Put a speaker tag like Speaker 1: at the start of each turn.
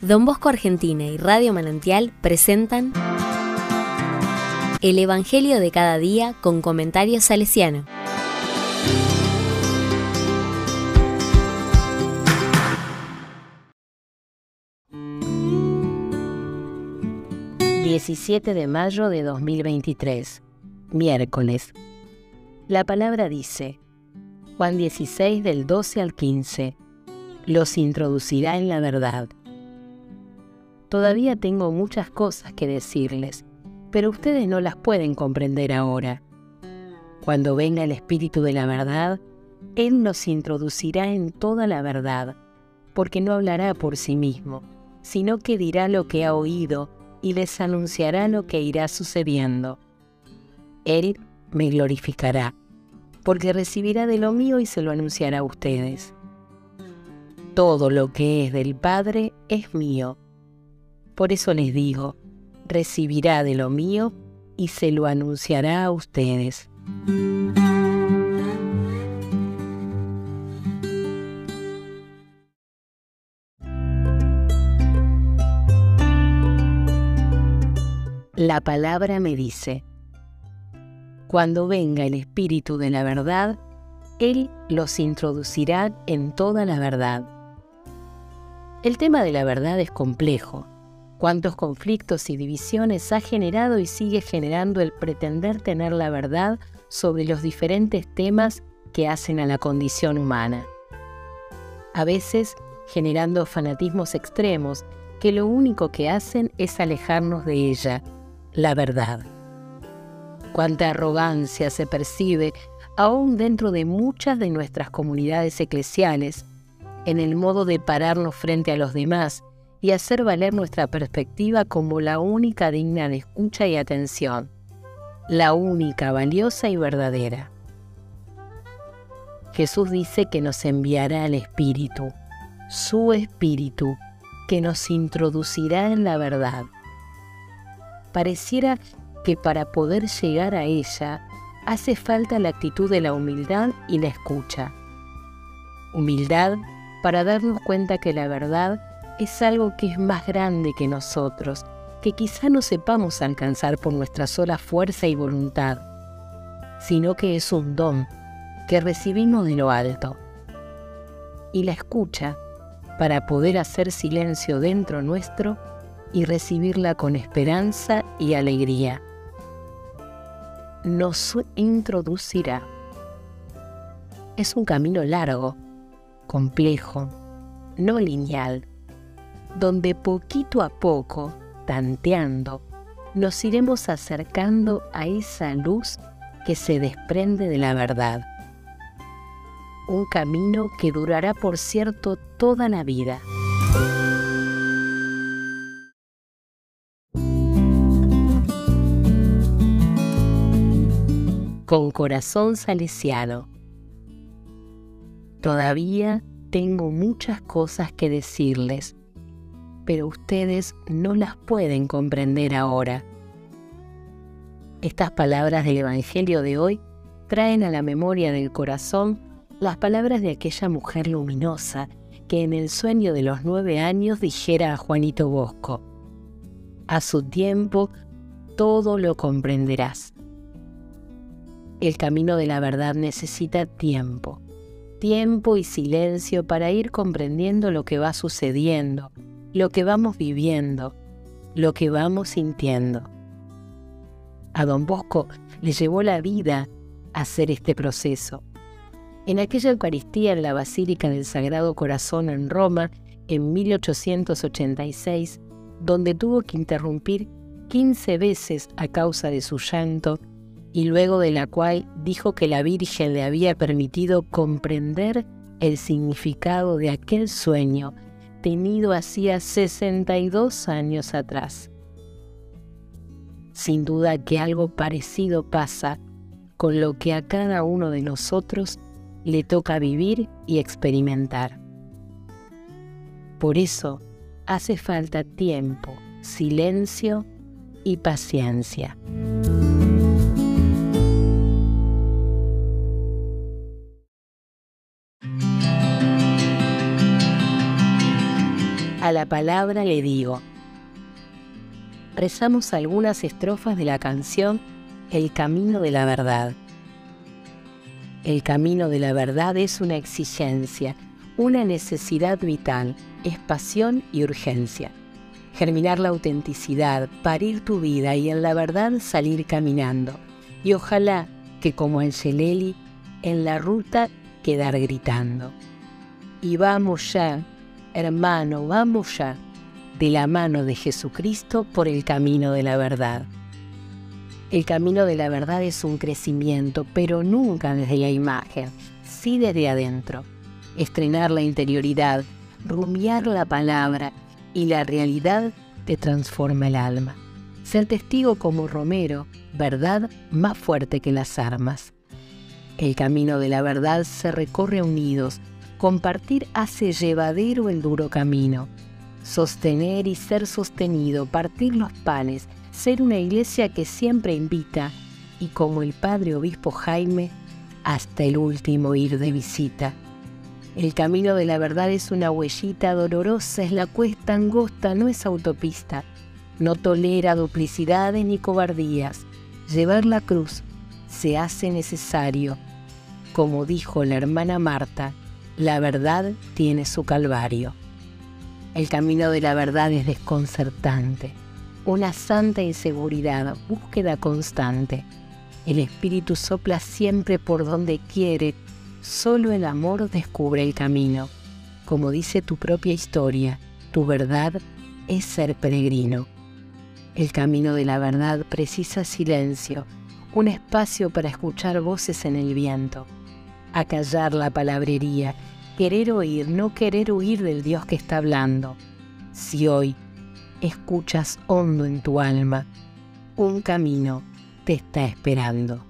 Speaker 1: Don Bosco Argentina y Radio Manantial presentan El Evangelio de cada día con comentarios salesiano.
Speaker 2: ...17 de mayo de 2023... ...miércoles... ...la palabra dice... ...Juan 16 del 12 al 15... ...los introducirá en la verdad... Todavía tengo muchas cosas que decirles, pero ustedes no las pueden comprender ahora. Cuando venga el Espíritu de la verdad, Él nos introducirá en toda la verdad, porque no hablará por sí mismo, sino que dirá lo que ha oído y les anunciará lo que irá sucediendo. Él me glorificará, porque recibirá de lo mío y se lo anunciará a ustedes. Todo lo que es del Padre es mío por eso les digo, recibirá de lo mío y se lo anunciará a ustedes. La palabra me dice, cuando venga el Espíritu de la verdad, Él los introducirá en toda la verdad. El tema de la verdad es complejo cuántos conflictos y divisiones ha generado y sigue generando el pretender tener la verdad sobre los diferentes temas que hacen a la condición humana. A veces generando fanatismos extremos que lo único que hacen es alejarnos de ella, la verdad. Cuánta arrogancia se percibe aún dentro de muchas de nuestras comunidades eclesiales, en el modo de pararnos frente a los demás y hacer valer nuestra perspectiva como la única digna de escucha y atención, la única valiosa y verdadera. Jesús dice que nos enviará el Espíritu, su Espíritu, que nos introducirá en la verdad. Pareciera que para poder llegar a ella hace falta la actitud de la humildad y la escucha. Humildad para darnos cuenta que la verdad es algo que es más grande que nosotros, que quizá no sepamos alcanzar por nuestra sola fuerza y voluntad, sino que es un don que recibimos de lo alto. Y la escucha para poder hacer silencio dentro nuestro y recibirla con esperanza y alegría. Nos introducirá. Es un camino largo, complejo, no lineal, donde poquito a poco, tanteando, nos iremos acercando a esa luz que se desprende de la verdad. Un camino que durará, por cierto, toda la vida. Con corazón salesiano. Todavía tengo muchas cosas que decirles pero ustedes no las pueden comprender ahora. Estas palabras del Evangelio de hoy traen a la memoria del corazón las palabras de aquella mujer luminosa que en el sueño de los nueve años dijera a Juanito Bosco, a su tiempo todo lo comprenderás. El camino de la verdad necesita tiempo, tiempo y silencio para ir comprendiendo lo que va sucediendo, lo que vamos viviendo, lo que vamos sintiendo. A don Bosco le llevó la vida hacer este proceso. En aquella Eucaristía en la Basílica del Sagrado Corazón en Roma, en 1886, donde tuvo que interrumpir 15 veces a causa de su llanto, y luego de la cual dijo que la Virgen le había permitido comprender el significado de aquel sueño tenido hacía 62 años atrás. Sin duda que algo parecido pasa con lo que a cada uno de nosotros le toca vivir y experimentar. Por eso hace falta tiempo, silencio y paciencia. La palabra le digo. Rezamos algunas estrofas de la canción El Camino de la Verdad. El camino de la verdad es una exigencia, una necesidad vital, es pasión y urgencia. Germinar la autenticidad, parir tu vida y en la verdad salir caminando. Y ojalá que como el Sheleli, en la ruta quedar gritando. Y vamos ya, hermano, vamos ya, de la mano de Jesucristo por el camino de la verdad. El camino de la verdad es un crecimiento, pero nunca desde la imagen, sí desde adentro. Estrenar la interioridad, rumiar la palabra y la realidad te transforma el alma. Ser testigo como Romero, verdad más fuerte que las armas. El camino de la verdad se recorre unidos, compartir hace llevadero el duro camino. Sostener y ser sostenido, partir los panes, ser una iglesia que siempre invita y como el padre obispo Jaime, hasta el último ir de visita. El camino de la verdad es una huellita dolorosa, es la cuesta angosta, no es autopista. No tolera duplicidades ni cobardías. Llevar la cruz se hace necesario. Como dijo la hermana Marta, la verdad tiene su calvario. El camino de la verdad es desconcertante una santa inseguridad, búsqueda constante. El espíritu sopla siempre por donde quiere, solo el amor descubre el camino. Como dice tu propia historia, tu verdad es ser peregrino. El camino de la verdad precisa silencio, un espacio para escuchar voces en el viento, acallar la palabrería, querer oír, no querer huir del Dios que está hablando. Si hoy escuchas hondo en tu alma, un camino te está esperando.